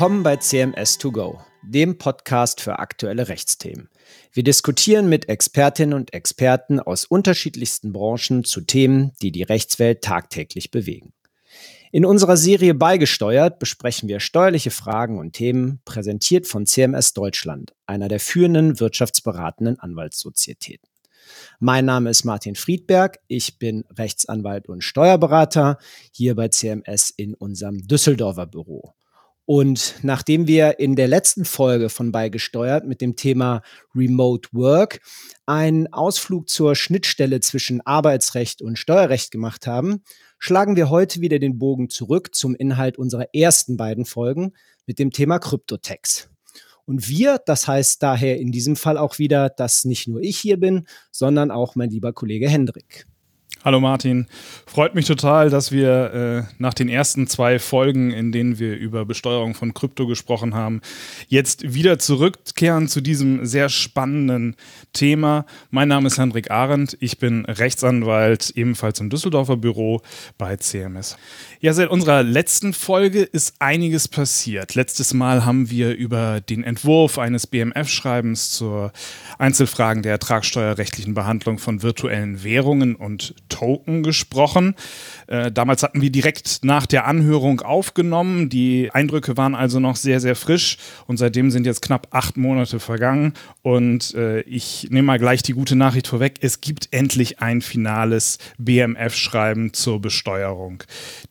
Willkommen bei CMS2Go, dem Podcast für aktuelle Rechtsthemen. Wir diskutieren mit Expertinnen und Experten aus unterschiedlichsten Branchen zu Themen, die die Rechtswelt tagtäglich bewegen. In unserer Serie Beigesteuert besprechen wir steuerliche Fragen und Themen, präsentiert von CMS Deutschland, einer der führenden wirtschaftsberatenden Anwaltssozietäten. Mein Name ist Martin Friedberg. Ich bin Rechtsanwalt und Steuerberater hier bei CMS in unserem Düsseldorfer Büro. Und nachdem wir in der letzten Folge von Beigesteuert mit dem Thema Remote Work einen Ausflug zur Schnittstelle zwischen Arbeitsrecht und Steuerrecht gemacht haben, schlagen wir heute wieder den Bogen zurück zum Inhalt unserer ersten beiden Folgen mit dem Thema Kryptotex. Und wir, das heißt daher in diesem Fall auch wieder, dass nicht nur ich hier bin, sondern auch mein lieber Kollege Hendrik. Hallo Martin, freut mich total, dass wir äh, nach den ersten zwei Folgen, in denen wir über Besteuerung von Krypto gesprochen haben, jetzt wieder zurückkehren zu diesem sehr spannenden Thema. Mein Name ist Hendrik Arendt, ich bin Rechtsanwalt ebenfalls im Düsseldorfer Büro bei CMS. Ja, seit unserer letzten Folge ist einiges passiert. Letztes Mal haben wir über den Entwurf eines BMF-Schreibens zur Einzelfragen der ertragssteuerrechtlichen Behandlung von virtuellen Währungen und Token gesprochen. Äh, damals hatten wir direkt nach der Anhörung aufgenommen. Die Eindrücke waren also noch sehr, sehr frisch und seitdem sind jetzt knapp acht Monate vergangen. Und äh, ich nehme mal gleich die gute Nachricht vorweg. Es gibt endlich ein finales BMF-Schreiben zur Besteuerung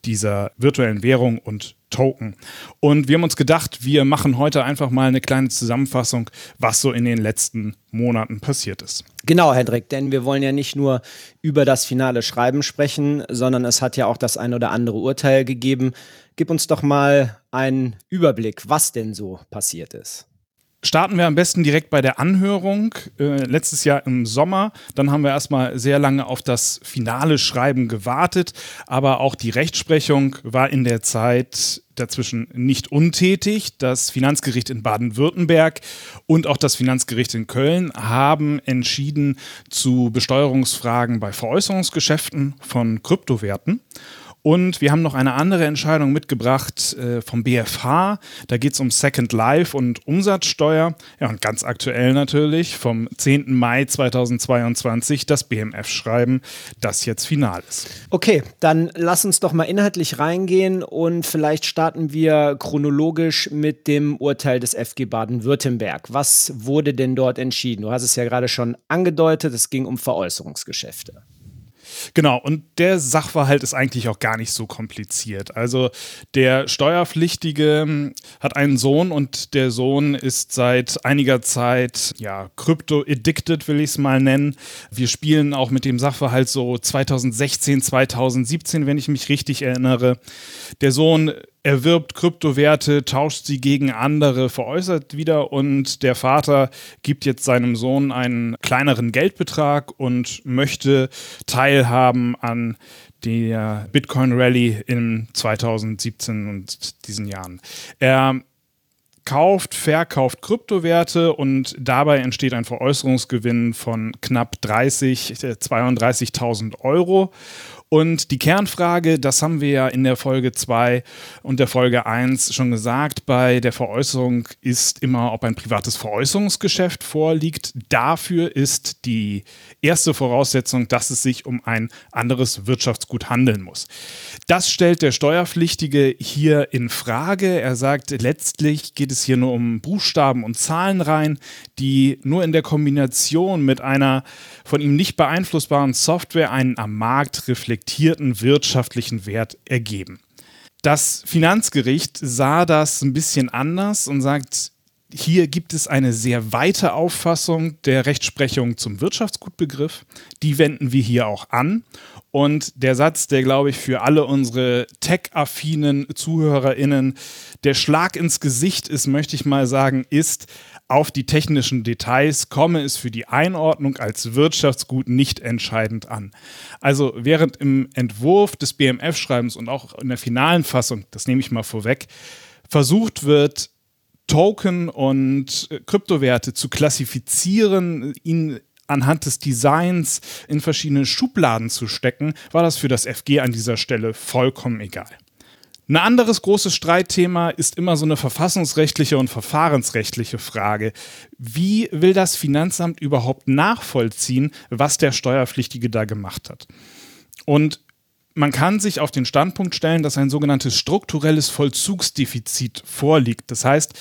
dieser virtuellen Währung und Token. Und wir haben uns gedacht, wir machen heute einfach mal eine kleine Zusammenfassung, was so in den letzten Monaten passiert ist. Genau, Hendrik, denn wir wollen ja nicht nur über das finale Schreiben sprechen, sondern es hat ja auch das ein oder andere Urteil gegeben. Gib uns doch mal einen Überblick, was denn so passiert ist. Starten wir am besten direkt bei der Anhörung äh, letztes Jahr im Sommer. Dann haben wir erstmal sehr lange auf das finale Schreiben gewartet, aber auch die Rechtsprechung war in der Zeit dazwischen nicht untätig. Das Finanzgericht in Baden-Württemberg und auch das Finanzgericht in Köln haben entschieden zu Besteuerungsfragen bei Veräußerungsgeschäften von Kryptowerten. Und wir haben noch eine andere Entscheidung mitgebracht äh, vom BFH. Da geht es um Second Life und Umsatzsteuer. Ja, und ganz aktuell natürlich vom 10. Mai 2022 das BMF-Schreiben, das jetzt final ist. Okay, dann lass uns doch mal inhaltlich reingehen und vielleicht starten wir chronologisch mit dem Urteil des FG Baden-Württemberg. Was wurde denn dort entschieden? Du hast es ja gerade schon angedeutet, es ging um Veräußerungsgeschäfte. Genau, und der Sachverhalt ist eigentlich auch gar nicht so kompliziert. Also der Steuerpflichtige hm, hat einen Sohn und der Sohn ist seit einiger Zeit, ja, Krypto-addicted, will ich es mal nennen. Wir spielen auch mit dem Sachverhalt so 2016, 2017, wenn ich mich richtig erinnere. Der Sohn erwirbt Kryptowerte, tauscht sie gegen andere, veräußert wieder und der Vater gibt jetzt seinem Sohn einen kleineren Geldbetrag und möchte teilhaben an der Bitcoin Rally in 2017 und diesen Jahren. Er kauft, verkauft Kryptowerte und dabei entsteht ein Veräußerungsgewinn von knapp 30, 32.000 äh, Euro. Und die Kernfrage, das haben wir ja in der Folge 2 und der Folge 1 schon gesagt, bei der Veräußerung ist immer, ob ein privates Veräußerungsgeschäft vorliegt. Dafür ist die erste Voraussetzung, dass es sich um ein anderes Wirtschaftsgut handeln muss. Das stellt der Steuerpflichtige hier in Frage. Er sagt, letztlich geht es hier nur um Buchstaben und Zahlenreihen, die nur in der Kombination mit einer von ihm nicht beeinflussbaren Software einen am Markt reflektierten reflektierten wirtschaftlichen Wert ergeben. Das Finanzgericht sah das ein bisschen anders und sagt, hier gibt es eine sehr weite Auffassung der Rechtsprechung zum Wirtschaftsgutbegriff. Die wenden wir hier auch an. Und der Satz, der, glaube ich, für alle unsere tech-affinen ZuhörerInnen der Schlag ins Gesicht ist, möchte ich mal sagen, ist, auf die technischen Details komme es für die Einordnung als Wirtschaftsgut nicht entscheidend an. Also während im Entwurf des BMF-Schreibens und auch in der finalen Fassung, das nehme ich mal vorweg, versucht wird, Token und äh, Kryptowerte zu klassifizieren, ihnen anhand des Designs in verschiedene Schubladen zu stecken, war das für das FG an dieser Stelle vollkommen egal. Ein anderes großes Streitthema ist immer so eine verfassungsrechtliche und verfahrensrechtliche Frage. Wie will das Finanzamt überhaupt nachvollziehen, was der Steuerpflichtige da gemacht hat? Und man kann sich auf den Standpunkt stellen, dass ein sogenanntes strukturelles Vollzugsdefizit vorliegt. Das heißt,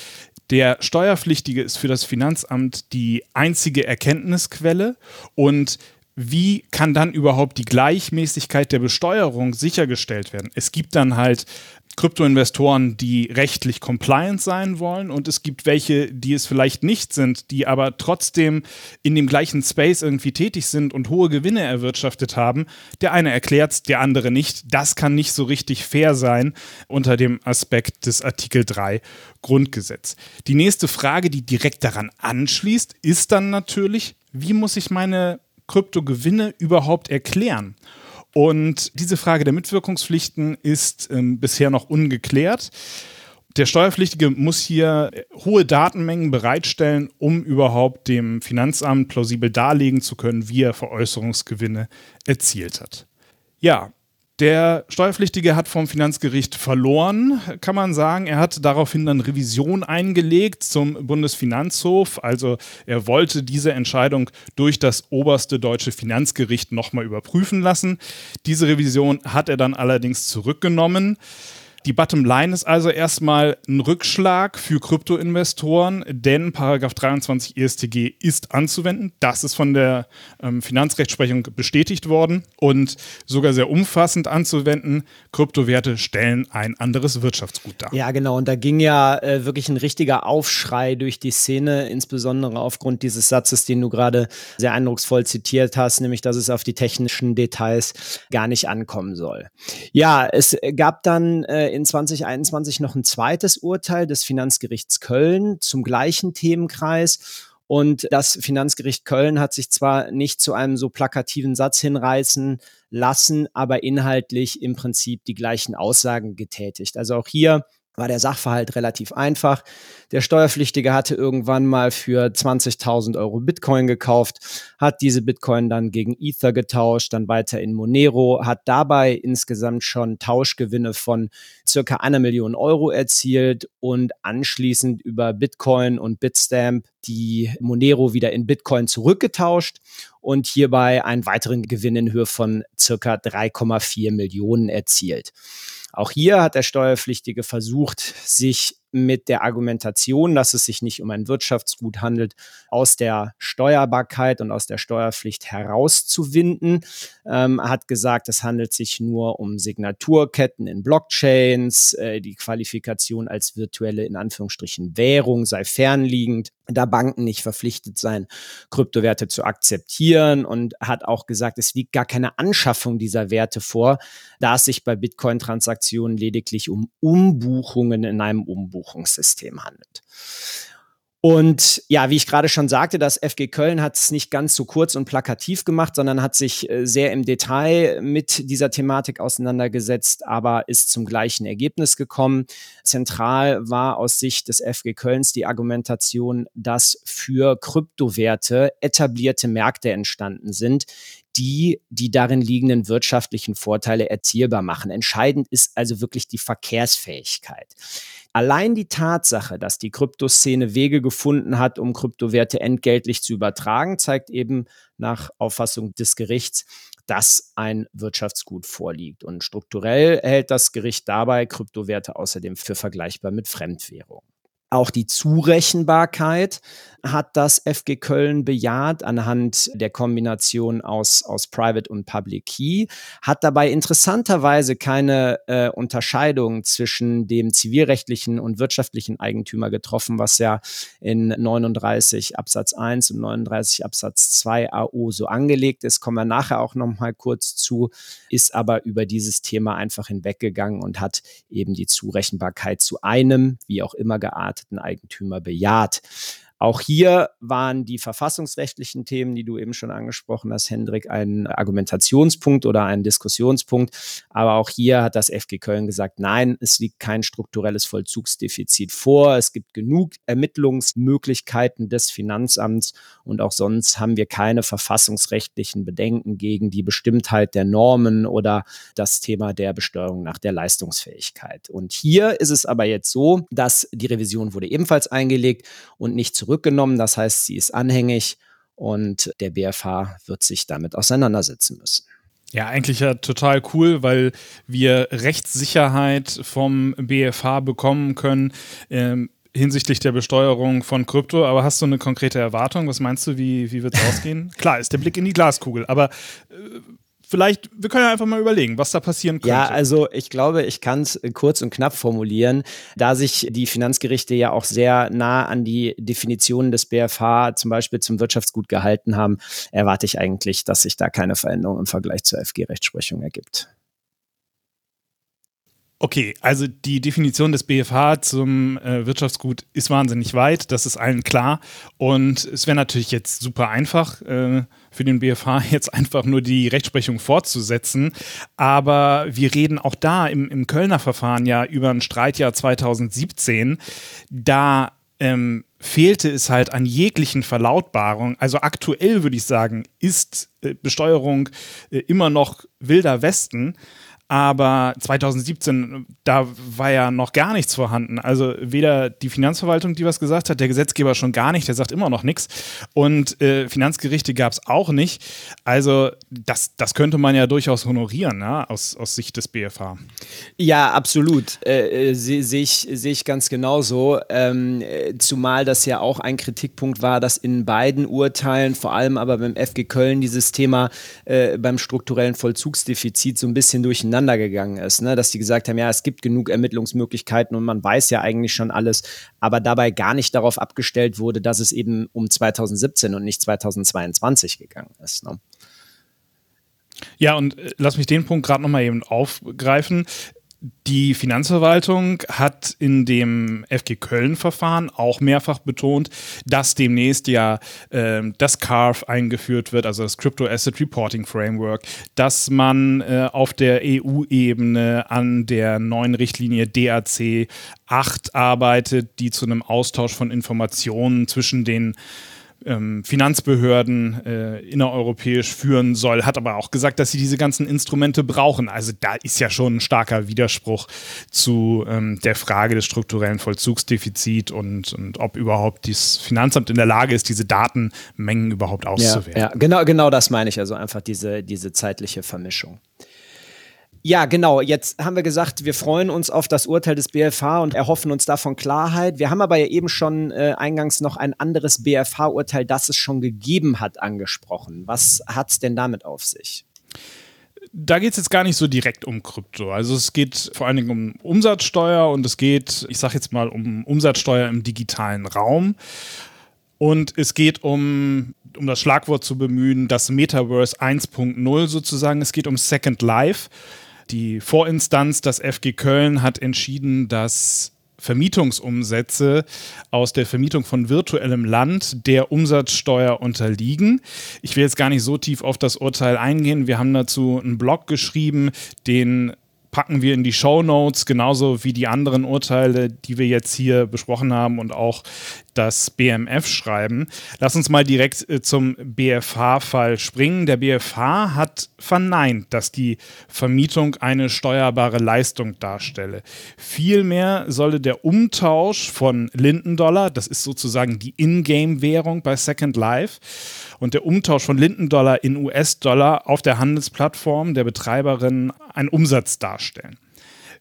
der Steuerpflichtige ist für das Finanzamt die einzige Erkenntnisquelle und wie kann dann überhaupt die Gleichmäßigkeit der Besteuerung sichergestellt werden? Es gibt dann halt Kryptoinvestoren, die rechtlich compliant sein wollen und es gibt welche, die es vielleicht nicht sind, die aber trotzdem in dem gleichen Space irgendwie tätig sind und hohe Gewinne erwirtschaftet haben. Der eine erklärt der andere nicht. Das kann nicht so richtig fair sein unter dem Aspekt des Artikel 3 Grundgesetz. Die nächste Frage, die direkt daran anschließt, ist dann natürlich, wie muss ich meine Kryptogewinne überhaupt erklären? Und diese Frage der Mitwirkungspflichten ist ähm, bisher noch ungeklärt. Der Steuerpflichtige muss hier hohe Datenmengen bereitstellen, um überhaupt dem Finanzamt plausibel darlegen zu können, wie er Veräußerungsgewinne erzielt hat. Ja, der Steuerpflichtige hat vom Finanzgericht verloren, kann man sagen. Er hat daraufhin dann Revision eingelegt zum Bundesfinanzhof. Also er wollte diese Entscheidung durch das oberste deutsche Finanzgericht nochmal überprüfen lassen. Diese Revision hat er dann allerdings zurückgenommen. Die Bottomline ist also erstmal ein Rückschlag für Kryptoinvestoren, denn Paragraph 23 ESTG ist anzuwenden. Das ist von der ähm, Finanzrechtsprechung bestätigt worden und sogar sehr umfassend anzuwenden. Kryptowerte stellen ein anderes Wirtschaftsgut dar. Ja, genau. Und da ging ja äh, wirklich ein richtiger Aufschrei durch die Szene, insbesondere aufgrund dieses Satzes, den du gerade sehr eindrucksvoll zitiert hast, nämlich, dass es auf die technischen Details gar nicht ankommen soll. Ja, es gab dann äh, in 2021 noch ein zweites Urteil des Finanzgerichts Köln zum gleichen Themenkreis. Und das Finanzgericht Köln hat sich zwar nicht zu einem so plakativen Satz hinreißen lassen, aber inhaltlich im Prinzip die gleichen Aussagen getätigt. Also auch hier war der Sachverhalt relativ einfach. Der Steuerpflichtige hatte irgendwann mal für 20.000 Euro Bitcoin gekauft, hat diese Bitcoin dann gegen Ether getauscht, dann weiter in Monero, hat dabei insgesamt schon Tauschgewinne von circa einer Million Euro erzielt und anschließend über Bitcoin und Bitstamp die Monero wieder in Bitcoin zurückgetauscht und hierbei einen weiteren Gewinn in Höhe von circa 3,4 Millionen erzielt. Auch hier hat der Steuerpflichtige versucht, sich mit der Argumentation, dass es sich nicht um ein Wirtschaftsgut handelt, aus der Steuerbarkeit und aus der Steuerpflicht herauszuwinden. Ähm, hat gesagt, es handelt sich nur um Signaturketten in Blockchains, äh, die Qualifikation als virtuelle in Anführungsstrichen Währung sei fernliegend, da Banken nicht verpflichtet seien, Kryptowerte zu akzeptieren und hat auch gesagt, es liegt gar keine Anschaffung dieser Werte vor, da es sich bei Bitcoin-Transaktionen lediglich um Umbuchungen in einem Umbuch Buchungssystem handelt. Und ja, wie ich gerade schon sagte, das FG Köln hat es nicht ganz so kurz und plakativ gemacht, sondern hat sich äh, sehr im Detail mit dieser Thematik auseinandergesetzt, aber ist zum gleichen Ergebnis gekommen. Zentral war aus Sicht des FG Kölns die Argumentation, dass für Kryptowerte etablierte Märkte entstanden sind, die die darin liegenden wirtschaftlichen Vorteile erzielbar machen. Entscheidend ist also wirklich die Verkehrsfähigkeit. Allein die Tatsache, dass die Kryptoszene Wege gefunden hat, um Kryptowerte entgeltlich zu übertragen, zeigt eben nach Auffassung des Gerichts, dass ein Wirtschaftsgut vorliegt. Und strukturell hält das Gericht dabei Kryptowerte außerdem für vergleichbar mit Fremdwährungen. Auch die Zurechenbarkeit hat das FG Köln bejaht anhand der Kombination aus, aus Private und Public Key, hat dabei interessanterweise keine äh, Unterscheidung zwischen dem zivilrechtlichen und wirtschaftlichen Eigentümer getroffen, was ja in 39 Absatz 1 und 39 Absatz 2 AO so angelegt ist. Kommen wir nachher auch noch mal kurz zu, ist aber über dieses Thema einfach hinweggegangen und hat eben die Zurechenbarkeit zu einem, wie auch immer gearteten Eigentümer bejaht. Auch hier waren die verfassungsrechtlichen Themen, die du eben schon angesprochen hast, Hendrik, ein Argumentationspunkt oder ein Diskussionspunkt. Aber auch hier hat das FG Köln gesagt, nein, es liegt kein strukturelles Vollzugsdefizit vor. Es gibt genug Ermittlungsmöglichkeiten des Finanzamts und auch sonst haben wir keine verfassungsrechtlichen Bedenken gegen die Bestimmtheit der Normen oder das Thema der Besteuerung nach der Leistungsfähigkeit. Und hier ist es aber jetzt so, dass die Revision wurde ebenfalls eingelegt und nicht zurückgenommen. Das heißt, sie ist anhängig und der BFH wird sich damit auseinandersetzen müssen. Ja, eigentlich ja total cool, weil wir Rechtssicherheit vom BFH bekommen können. Ähm, hinsichtlich der Besteuerung von Krypto, aber hast du eine konkrete Erwartung? Was meinst du, wie, wie wird es ausgehen? Klar, ist der Blick in die Glaskugel, aber äh, vielleicht, wir können ja einfach mal überlegen, was da passieren könnte. Ja, also ich glaube, ich kann es kurz und knapp formulieren. Da sich die Finanzgerichte ja auch sehr nah an die Definitionen des BFH zum Beispiel zum Wirtschaftsgut gehalten haben, erwarte ich eigentlich, dass sich da keine Veränderung im Vergleich zur FG-Rechtsprechung ergibt. Okay, also die Definition des BFH zum äh, Wirtschaftsgut ist wahnsinnig weit, das ist allen klar. Und es wäre natürlich jetzt super einfach äh, für den BFH jetzt einfach nur die Rechtsprechung fortzusetzen. Aber wir reden auch da im, im Kölner Verfahren ja über ein Streitjahr 2017. Da ähm, fehlte es halt an jeglichen Verlautbarungen. Also aktuell würde ich sagen, ist äh, Besteuerung äh, immer noch wilder Westen. Aber 2017, da war ja noch gar nichts vorhanden. Also weder die Finanzverwaltung, die was gesagt hat, der Gesetzgeber schon gar nicht, der sagt immer noch nichts. Und äh, Finanzgerichte gab es auch nicht. Also das, das könnte man ja durchaus honorieren, ja, aus, aus Sicht des BFH. Ja, absolut. Äh, äh Sehe seh ich, seh ich ganz genauso. Ähm, zumal das ja auch ein Kritikpunkt war, dass in beiden Urteilen, vor allem aber beim FG Köln, dieses Thema äh, beim strukturellen Vollzugsdefizit so ein bisschen durcheinander durcheinander gegangen ist, ne? dass die gesagt haben, ja, es gibt genug Ermittlungsmöglichkeiten und man weiß ja eigentlich schon alles, aber dabei gar nicht darauf abgestellt wurde, dass es eben um 2017 und nicht 2022 gegangen ist. Ne? Ja, und äh, lass mich den Punkt gerade nochmal eben aufgreifen. Die Finanzverwaltung hat in dem FG Köln-Verfahren auch mehrfach betont, dass demnächst ja äh, das CARF eingeführt wird, also das Crypto Asset Reporting Framework, dass man äh, auf der EU-Ebene an der neuen Richtlinie DAC 8 arbeitet, die zu einem Austausch von Informationen zwischen den ähm, Finanzbehörden äh, innereuropäisch führen soll, hat aber auch gesagt, dass sie diese ganzen Instrumente brauchen. Also da ist ja schon ein starker Widerspruch zu ähm, der Frage des strukturellen Vollzugsdefizits und, und ob überhaupt das Finanzamt in der Lage ist, diese Datenmengen überhaupt auszuwerten. Ja, ja, genau, genau das meine ich. Also einfach diese, diese zeitliche Vermischung. Ja, genau. Jetzt haben wir gesagt, wir freuen uns auf das Urteil des BFH und erhoffen uns davon Klarheit. Wir haben aber ja eben schon äh, eingangs noch ein anderes BFH-Urteil, das es schon gegeben hat, angesprochen. Was hat es denn damit auf sich? Da geht es jetzt gar nicht so direkt um Krypto. Also es geht vor allen Dingen um Umsatzsteuer und es geht, ich sage jetzt mal, um Umsatzsteuer im digitalen Raum. Und es geht um, um das Schlagwort zu bemühen, das Metaverse 1.0 sozusagen. Es geht um Second Life. Die Vorinstanz, das FG Köln, hat entschieden, dass Vermietungsumsätze aus der Vermietung von virtuellem Land der Umsatzsteuer unterliegen. Ich will jetzt gar nicht so tief auf das Urteil eingehen. Wir haben dazu einen Blog geschrieben, den packen wir in die Show Notes, genauso wie die anderen Urteile, die wir jetzt hier besprochen haben und auch das BMF schreiben. Lass uns mal direkt äh, zum BFH-Fall springen. Der BFH hat verneint, dass die Vermietung eine steuerbare Leistung darstelle. Vielmehr solle der Umtausch von Lindendollar, das ist sozusagen die Ingame-Währung bei Second Life, und der Umtausch von Lindendollar in US-Dollar auf der Handelsplattform der Betreiberin einen Umsatz darstellen.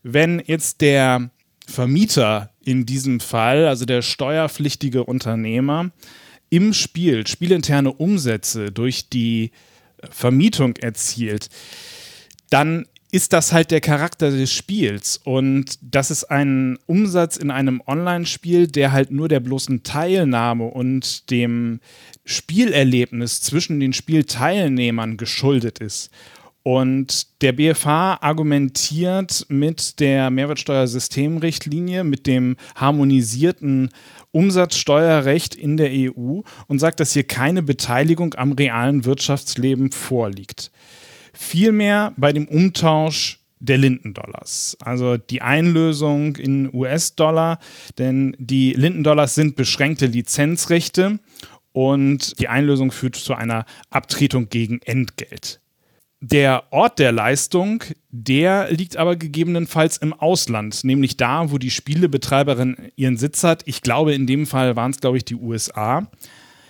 Wenn jetzt der Vermieter in diesem Fall, also der steuerpflichtige Unternehmer, im Spiel spielinterne Umsätze durch die Vermietung erzielt, dann ist das halt der Charakter des Spiels. Und das ist ein Umsatz in einem Online-Spiel, der halt nur der bloßen Teilnahme und dem Spielerlebnis zwischen den Spielteilnehmern geschuldet ist. Und der BFH argumentiert mit der Mehrwertsteuersystemrichtlinie, mit dem harmonisierten Umsatzsteuerrecht in der EU und sagt, dass hier keine Beteiligung am realen Wirtschaftsleben vorliegt. Vielmehr bei dem Umtausch der Lindendollars. Also die Einlösung in US-Dollar, denn die Lindendollars sind beschränkte Lizenzrechte und die Einlösung führt zu einer Abtretung gegen Entgelt. Der Ort der Leistung, der liegt aber gegebenenfalls im Ausland, nämlich da, wo die Spielebetreiberin ihren Sitz hat. Ich glaube, in dem Fall waren es, glaube ich, die USA.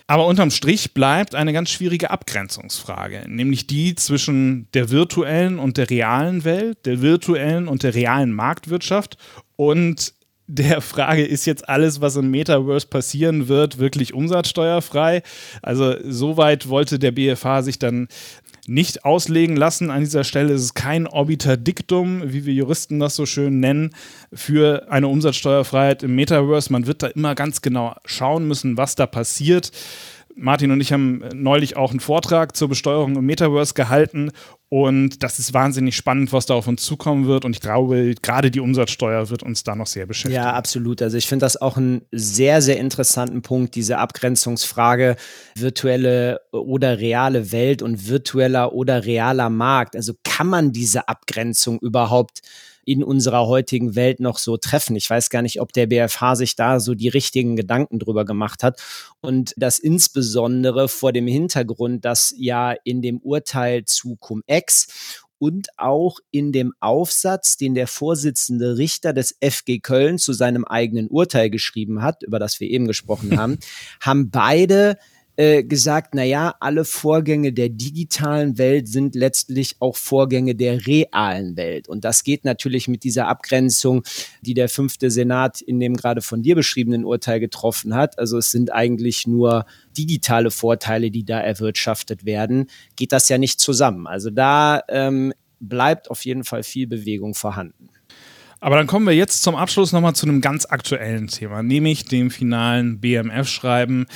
Aber unterm Strich bleibt eine ganz schwierige Abgrenzungsfrage, nämlich die zwischen der virtuellen und der realen Welt, der virtuellen und der realen Marktwirtschaft und der Frage, ist jetzt alles, was im Metaverse passieren wird, wirklich umsatzsteuerfrei? Also soweit wollte der BFH sich dann nicht auslegen lassen. An dieser Stelle ist es kein Obiter Dictum, wie wir Juristen das so schön nennen, für eine Umsatzsteuerfreiheit im Metaverse. Man wird da immer ganz genau schauen müssen, was da passiert. Martin und ich haben neulich auch einen Vortrag zur Besteuerung im Metaverse gehalten und das ist wahnsinnig spannend, was da auf uns zukommen wird. Und ich glaube, gerade die Umsatzsteuer wird uns da noch sehr beschäftigen. Ja, absolut. Also ich finde das auch einen sehr, sehr interessanten Punkt, diese Abgrenzungsfrage virtuelle oder reale Welt und virtueller oder realer Markt. Also kann man diese Abgrenzung überhaupt in unserer heutigen Welt noch so treffen. Ich weiß gar nicht, ob der BFH sich da so die richtigen Gedanken drüber gemacht hat. Und das insbesondere vor dem Hintergrund, dass ja in dem Urteil zu Cum-Ex und auch in dem Aufsatz, den der Vorsitzende Richter des FG Köln zu seinem eigenen Urteil geschrieben hat, über das wir eben gesprochen haben, haben beide äh, gesagt, naja, alle Vorgänge der digitalen Welt sind letztlich auch Vorgänge der realen Welt. Und das geht natürlich mit dieser Abgrenzung, die der fünfte Senat in dem gerade von dir beschriebenen Urteil getroffen hat. Also es sind eigentlich nur digitale Vorteile, die da erwirtschaftet werden. Geht das ja nicht zusammen. Also da ähm, bleibt auf jeden Fall viel Bewegung vorhanden. Aber dann kommen wir jetzt zum Abschluss nochmal zu einem ganz aktuellen Thema, nämlich dem finalen BMF-Schreiben.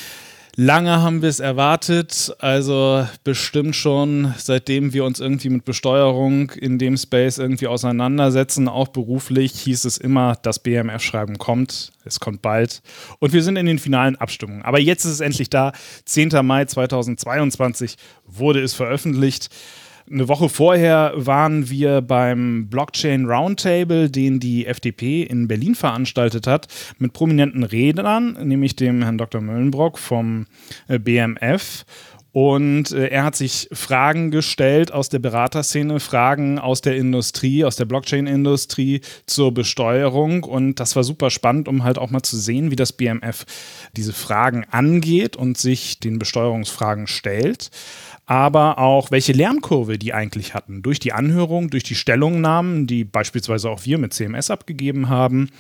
Lange haben wir es erwartet, also bestimmt schon, seitdem wir uns irgendwie mit Besteuerung in dem Space irgendwie auseinandersetzen, auch beruflich, hieß es immer, das BMF-Schreiben kommt, es kommt bald. Und wir sind in den finalen Abstimmungen. Aber jetzt ist es endlich da. 10. Mai 2022 wurde es veröffentlicht. Eine Woche vorher waren wir beim Blockchain Roundtable, den die FDP in Berlin veranstaltet hat, mit prominenten Rednern, nämlich dem Herrn Dr. Möllenbrock vom äh, BMF. Und äh, er hat sich Fragen gestellt aus der Beraterszene, Fragen aus der Industrie, aus der Blockchain-Industrie zur Besteuerung. Und das war super spannend, um halt auch mal zu sehen, wie das BMF diese Fragen angeht und sich den Besteuerungsfragen stellt aber auch welche Lernkurve die eigentlich hatten. Durch die Anhörung, durch die Stellungnahmen, die beispielsweise auch wir mit CMS abgegeben haben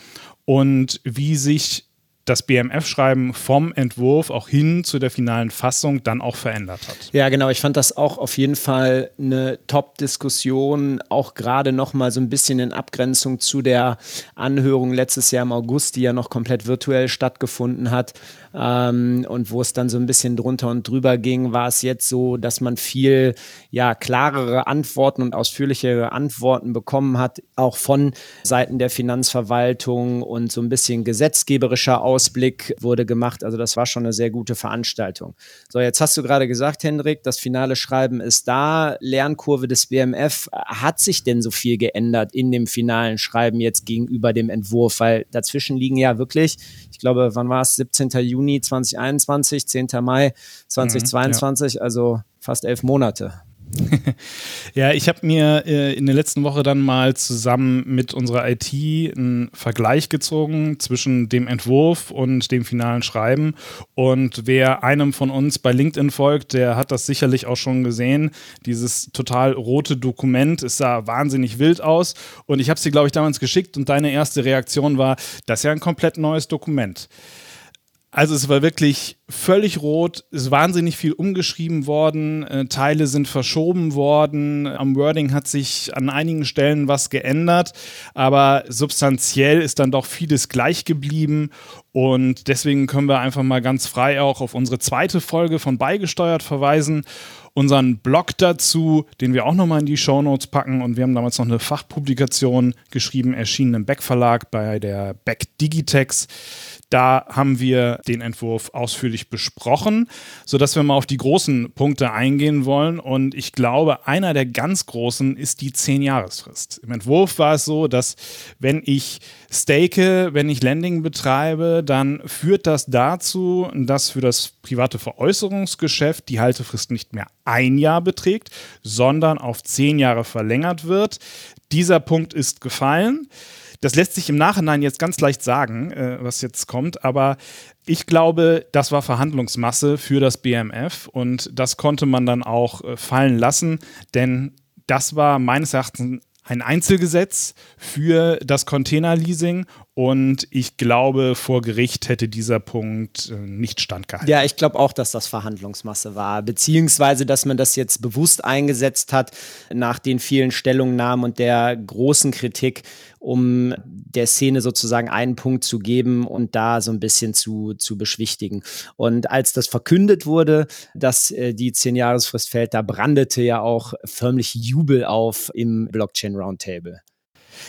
und wie sich das BMF-Schreiben vom Entwurf auch hin zu der finalen Fassung dann auch verändert hat. Ja, genau. Ich fand das auch auf jeden Fall eine Top-Diskussion, auch gerade noch mal so ein bisschen in Abgrenzung zu der Anhörung letztes Jahr im August, die ja noch komplett virtuell stattgefunden hat. Ähm, und wo es dann so ein bisschen drunter und drüber ging, war es jetzt so, dass man viel ja, klarere Antworten und ausführlichere Antworten bekommen hat, auch von Seiten der Finanzverwaltung und so ein bisschen gesetzgeberischer Ausblick wurde gemacht. Also das war schon eine sehr gute Veranstaltung. So, jetzt hast du gerade gesagt, Hendrik, das finale Schreiben ist da. Lernkurve des BMF. Hat sich denn so viel geändert in dem finalen Schreiben jetzt gegenüber dem Entwurf? Weil dazwischen liegen ja wirklich, ich glaube, wann war es? 17. Juni Juni 2021, 10. Mai 2022, mhm, ja. also fast elf Monate. ja, ich habe mir äh, in der letzten Woche dann mal zusammen mit unserer IT einen Vergleich gezogen zwischen dem Entwurf und dem finalen Schreiben. Und wer einem von uns bei LinkedIn folgt, der hat das sicherlich auch schon gesehen. Dieses total rote Dokument, es sah wahnsinnig wild aus. Und ich habe es dir, glaube ich, damals geschickt und deine erste Reaktion war, das ist ja ein komplett neues Dokument. Also es war wirklich völlig rot, ist wahnsinnig viel umgeschrieben worden, äh, Teile sind verschoben worden, am Wording hat sich an einigen Stellen was geändert, aber substanziell ist dann doch vieles gleich geblieben und deswegen können wir einfach mal ganz frei auch auf unsere zweite Folge von Beigesteuert verweisen unseren Blog dazu, den wir auch nochmal in die Shownotes packen. Und wir haben damals noch eine Fachpublikation geschrieben, erschienen im Beck Verlag bei der Beck Digitex. Da haben wir den Entwurf ausführlich besprochen, sodass wir mal auf die großen Punkte eingehen wollen. Und ich glaube, einer der ganz großen ist die 10-Jahresfrist. Im Entwurf war es so, dass wenn ich stake, wenn ich Landing betreibe, dann führt das dazu, dass für das private Veräußerungsgeschäft die Haltefrist nicht mehr ein Jahr beträgt, sondern auf 10 Jahre verlängert wird. Dieser Punkt ist gefallen. Das lässt sich im Nachhinein jetzt ganz leicht sagen, äh, was jetzt kommt, aber ich glaube, das war Verhandlungsmasse für das BMF und das konnte man dann auch äh, fallen lassen, denn das war meines Erachtens ein Einzelgesetz für das Containerleasing und ich glaube, vor Gericht hätte dieser Punkt äh, nicht standgehalten. Ja, ich glaube auch, dass das Verhandlungsmasse war, beziehungsweise, dass man das jetzt bewusst eingesetzt hat nach den vielen Stellungnahmen und der großen Kritik, um der Szene sozusagen einen Punkt zu geben und da so ein bisschen zu, zu beschwichtigen. Und als das verkündet wurde, dass äh, die Zehn-Jahresfrist fällt, da brandete ja auch förmlich Jubel auf im Blockchain Roundtable.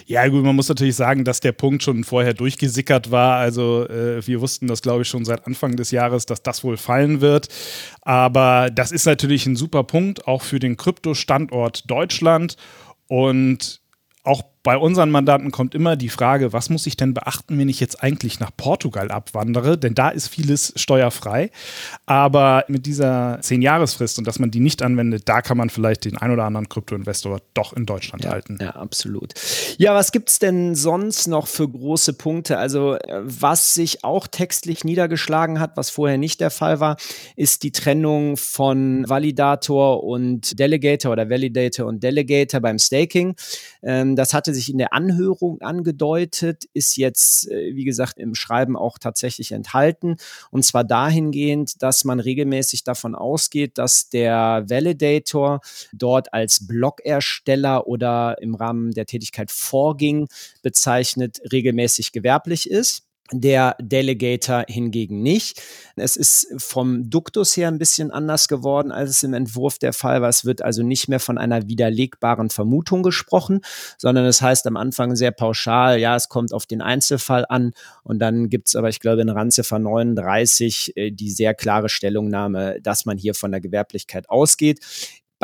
Ja, gut, man muss natürlich sagen, dass der Punkt schon vorher durchgesickert war. Also äh, wir wussten das, glaube ich, schon seit Anfang des Jahres, dass das wohl fallen wird. Aber das ist natürlich ein super Punkt, auch für den Krypto-Standort Deutschland. Und auch bei unseren Mandanten kommt immer die Frage, was muss ich denn beachten, wenn ich jetzt eigentlich nach Portugal abwandere? Denn da ist vieles steuerfrei. Aber mit dieser 10-Jahresfrist und dass man die nicht anwendet, da kann man vielleicht den ein oder anderen Kryptoinvestor doch in Deutschland ja, halten. Ja, absolut. Ja, was gibt es denn sonst noch für große Punkte? Also, äh, was sich auch textlich niedergeschlagen hat, was vorher nicht der Fall war, ist die Trennung von Validator und Delegator oder Validator und Delegator beim Staking. Ähm, das hatte sich in der Anhörung angedeutet, ist jetzt, äh, wie gesagt, im Schreiben auch tatsächlich enthalten. Und zwar dahingehend, dass man regelmäßig davon ausgeht, dass der Validator dort als Blockersteller oder im Rahmen der Tätigkeit Vorging bezeichnet regelmäßig gewerblich ist der Delegator hingegen nicht. Es ist vom Duktus her ein bisschen anders geworden, als es im Entwurf der Fall war. Es wird also nicht mehr von einer widerlegbaren Vermutung gesprochen, sondern es heißt am Anfang sehr pauschal, ja, es kommt auf den Einzelfall an und dann gibt es aber, ich glaube, in Randziffer 39 äh, die sehr klare Stellungnahme, dass man hier von der Gewerblichkeit ausgeht.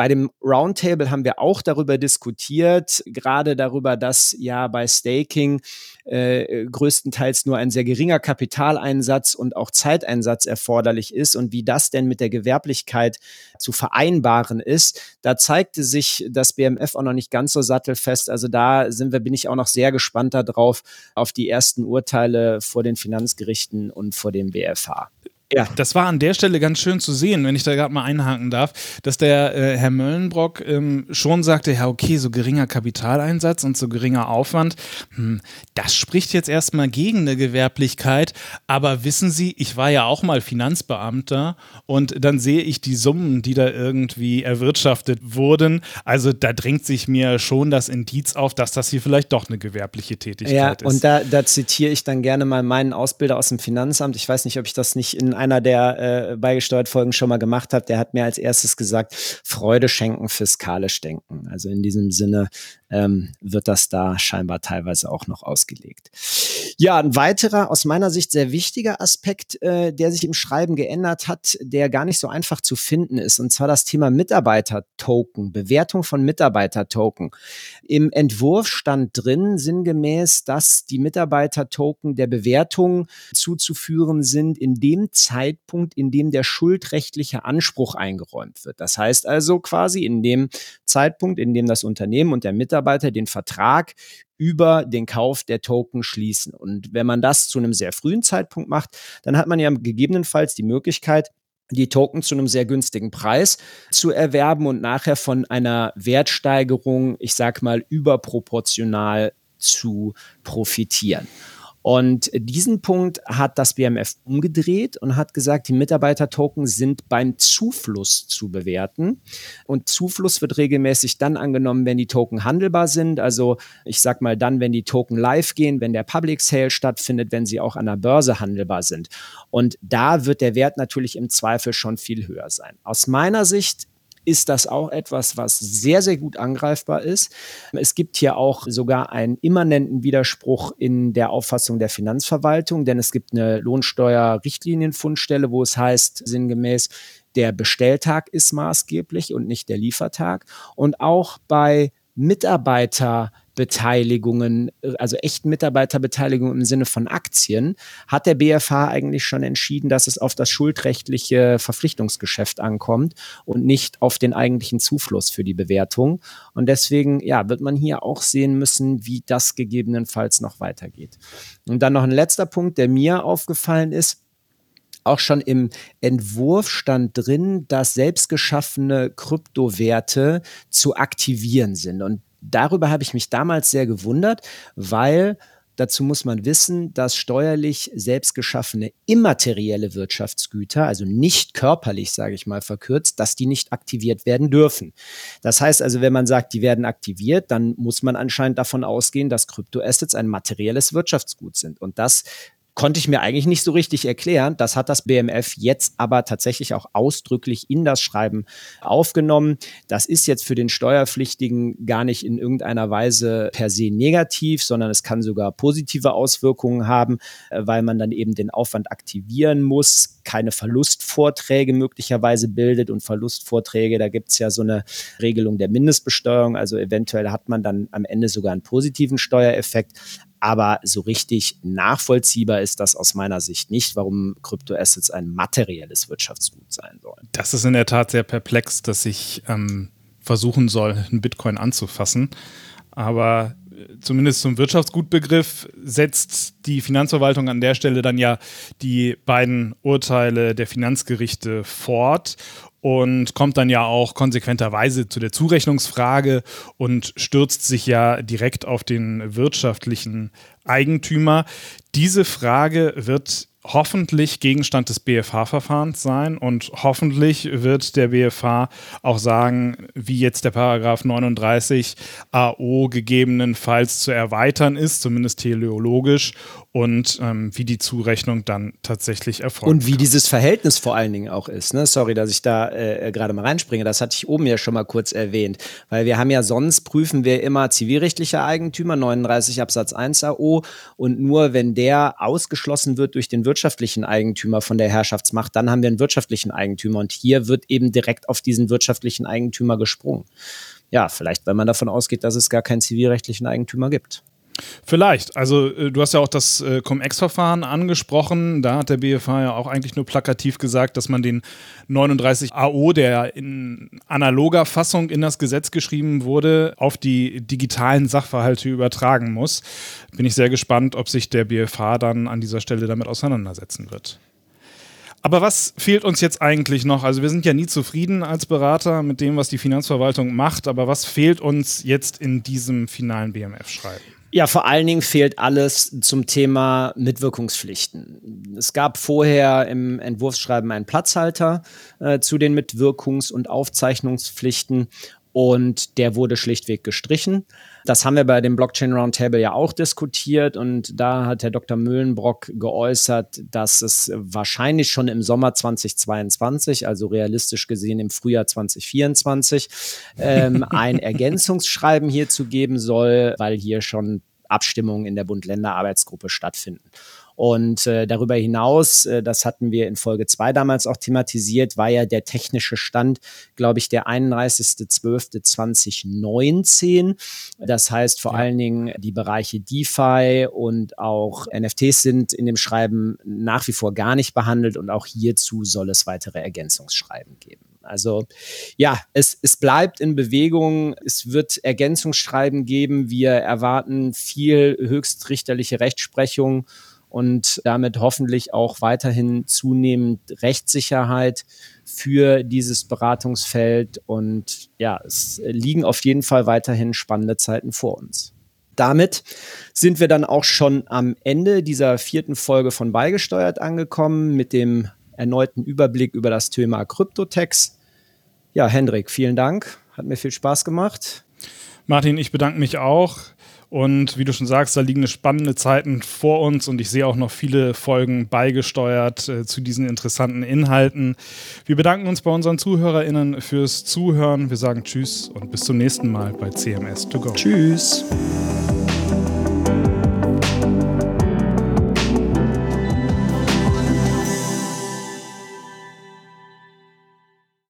Bei dem Roundtable haben wir auch darüber diskutiert, gerade darüber, dass ja bei Staking äh, größtenteils nur ein sehr geringer Kapitaleinsatz und auch Zeiteinsatz erforderlich ist und wie das denn mit der Gewerblichkeit zu vereinbaren ist. Da zeigte sich das BMF auch noch nicht ganz so sattelfest. Also da sind wir, bin ich auch noch sehr gespannt darauf, auf die ersten Urteile vor den Finanzgerichten und vor dem BFH. Ja. Das war an der Stelle ganz schön zu sehen, wenn ich da gerade mal einhaken darf, dass der äh, Herr Möllenbrock ähm, schon sagte, ja, okay, so geringer Kapitaleinsatz und so geringer Aufwand, hm, das spricht jetzt erstmal gegen eine Gewerblichkeit. Aber wissen Sie, ich war ja auch mal Finanzbeamter und dann sehe ich die Summen, die da irgendwie erwirtschaftet wurden. Also da drängt sich mir schon das Indiz auf, dass das hier vielleicht doch eine gewerbliche Tätigkeit ja, ist. Ja, und da, da zitiere ich dann gerne mal meinen Ausbilder aus dem Finanzamt. Ich weiß nicht, ob ich das nicht in einer der äh, beigesteuert Folgen schon mal gemacht habe, der hat mir als erstes gesagt, Freude schenken, fiskalisch denken. Also in diesem Sinne ähm, wird das da scheinbar teilweise auch noch ausgelegt. Ja, ein weiterer aus meiner Sicht sehr wichtiger Aspekt, äh, der sich im Schreiben geändert hat, der gar nicht so einfach zu finden ist, und zwar das Thema Mitarbeiter-Token, Bewertung von Mitarbeiter-Token. Im Entwurf stand drin, sinngemäß, dass die Mitarbeiter-Token der Bewertung zuzuführen sind in dem Zeitpunkt, in dem der schuldrechtliche Anspruch eingeräumt wird. Das heißt also quasi in dem Zeitpunkt, in dem das Unternehmen und der Mitarbeiter den Vertrag über den Kauf der Token schließen. Und wenn man das zu einem sehr frühen Zeitpunkt macht, dann hat man ja gegebenenfalls die Möglichkeit, die Token zu einem sehr günstigen Preis zu erwerben und nachher von einer Wertsteigerung, ich sag mal, überproportional zu profitieren. Und diesen Punkt hat das BMF umgedreht und hat gesagt, die Mitarbeitertoken sind beim Zufluss zu bewerten. Und Zufluss wird regelmäßig dann angenommen, wenn die Token handelbar sind. Also ich sag mal dann, wenn die Token live gehen, wenn der Public Sale stattfindet, wenn sie auch an der Börse handelbar sind. Und da wird der Wert natürlich im Zweifel schon viel höher sein. Aus meiner Sicht ist das auch etwas, was sehr, sehr gut angreifbar ist. Es gibt hier auch sogar einen immanenten Widerspruch in der Auffassung der Finanzverwaltung, denn es gibt eine Lohnsteuer-Richtlinienfundstelle, wo es heißt, sinngemäß, der Bestelltag ist maßgeblich und nicht der Liefertag. Und auch bei Mitarbeiter Beteiligungen, also echten Mitarbeiterbeteiligungen im Sinne von Aktien, hat der BFH eigentlich schon entschieden, dass es auf das schuldrechtliche Verpflichtungsgeschäft ankommt und nicht auf den eigentlichen Zufluss für die Bewertung. Und deswegen, ja, wird man hier auch sehen müssen, wie das gegebenenfalls noch weitergeht. Und dann noch ein letzter Punkt, der mir aufgefallen ist auch schon im Entwurf stand drin, dass selbstgeschaffene Kryptowerte zu aktivieren sind. Und darüber habe ich mich damals sehr gewundert, weil Dazu muss man wissen, dass steuerlich selbst geschaffene immaterielle Wirtschaftsgüter, also nicht körperlich, sage ich mal verkürzt, dass die nicht aktiviert werden dürfen. Das heißt also, wenn man sagt, die werden aktiviert, dann muss man anscheinend davon ausgehen, dass Kryptoassets ein materielles Wirtschaftsgut sind. Und das konnte ich mir eigentlich nicht so richtig erklären. Das hat das BMF jetzt aber tatsächlich auch ausdrücklich in das Schreiben aufgenommen. Das ist jetzt für den Steuerpflichtigen gar nicht in irgendeiner Weise per se negativ, sondern es kann sogar positive Auswirkungen haben, äh, weil man dann eben den Aufwand aktivieren muss, keine Verlustvorträge möglicherweise bildet und Verlustvorträge, da gibt es ja so eine Regelung der Mindestbesteuerung, also eventuell hat man dann am Ende sogar einen positiven Steuereffekt. Aber so richtig nachvollziehbar ist das aus meiner Sicht nicht, warum Kryptoassets ein materielles Wirtschaftsgut sein sollen. Das ist in der Tat sehr perplex, dass ich ähm, versuchen soll, einen Bitcoin anzufassen. Aber äh, zumindest zum Wirtschaftsgutbegriff setzt die Finanzverwaltung an der Stelle dann ja die beiden Urteile der Finanzgerichte fort und kommt dann ja auch konsequenterweise zu der Zurechnungsfrage und stürzt sich ja direkt auf den wirtschaftlichen Eigentümer. Diese Frage wird hoffentlich Gegenstand des BFH-Verfahrens sein und hoffentlich wird der BFH auch sagen, wie jetzt der Paragraph 39 AO gegebenenfalls zu erweitern ist, zumindest teleologisch, und ähm, wie die Zurechnung dann tatsächlich erfolgt. Und wie dieses Verhältnis vor allen Dingen auch ist. Ne? Sorry, dass ich da äh, gerade mal reinspringe. Das hatte ich oben ja schon mal kurz erwähnt. Weil wir haben ja sonst, prüfen wir immer zivilrechtliche Eigentümer, 39 Absatz 1 AO. Und nur wenn der ausgeschlossen wird durch den wirtschaftlichen Eigentümer von der Herrschaftsmacht, dann haben wir einen wirtschaftlichen Eigentümer. Und hier wird eben direkt auf diesen wirtschaftlichen Eigentümer gesprungen. Ja, vielleicht, weil man davon ausgeht, dass es gar keinen zivilrechtlichen Eigentümer gibt. Vielleicht. Also äh, du hast ja auch das äh, Cum-Ex-Verfahren angesprochen. Da hat der BFH ja auch eigentlich nur plakativ gesagt, dass man den 39 AO, der in analoger Fassung in das Gesetz geschrieben wurde, auf die digitalen Sachverhalte übertragen muss. Bin ich sehr gespannt, ob sich der BFH dann an dieser Stelle damit auseinandersetzen wird. Aber was fehlt uns jetzt eigentlich noch? Also wir sind ja nie zufrieden als Berater mit dem, was die Finanzverwaltung macht, aber was fehlt uns jetzt in diesem finalen BMF-Schreiben? Ja, vor allen Dingen fehlt alles zum Thema Mitwirkungspflichten. Es gab vorher im Entwurfsschreiben einen Platzhalter äh, zu den Mitwirkungs- und Aufzeichnungspflichten und der wurde schlichtweg gestrichen. Das haben wir bei dem Blockchain Roundtable ja auch diskutiert und da hat Herr Dr. Mühlenbrock geäußert, dass es wahrscheinlich schon im Sommer 2022, also realistisch gesehen im Frühjahr 2024, ähm, ein Ergänzungsschreiben hierzu geben soll, weil hier schon Abstimmungen in der Bund-Länder-Arbeitsgruppe stattfinden. Und äh, darüber hinaus, äh, das hatten wir in Folge 2 damals auch thematisiert, war ja der technische Stand, glaube ich, der 31.12.2019. Das heißt vor ja. allen Dingen die Bereiche DeFi und auch NFTs sind in dem Schreiben nach wie vor gar nicht behandelt und auch hierzu soll es weitere Ergänzungsschreiben geben. Also ja, es, es bleibt in Bewegung. Es wird Ergänzungsschreiben geben. Wir erwarten viel höchstrichterliche Rechtsprechung und damit hoffentlich auch weiterhin zunehmend Rechtssicherheit für dieses Beratungsfeld. Und ja, es liegen auf jeden Fall weiterhin spannende Zeiten vor uns. damit sind wir dann auch schon am Ende dieser vierten Folge von Beigesteuert angekommen mit dem erneuten Überblick über das Thema Kryptotex. Ja, Hendrik, vielen Dank. Hat mir viel Spaß gemacht. Martin, ich bedanke mich auch. Und wie du schon sagst, da liegen spannende Zeiten vor uns und ich sehe auch noch viele Folgen beigesteuert äh, zu diesen interessanten Inhalten. Wir bedanken uns bei unseren ZuhörerInnen fürs Zuhören. Wir sagen Tschüss und bis zum nächsten Mal bei CMS 2 go. Tschüss.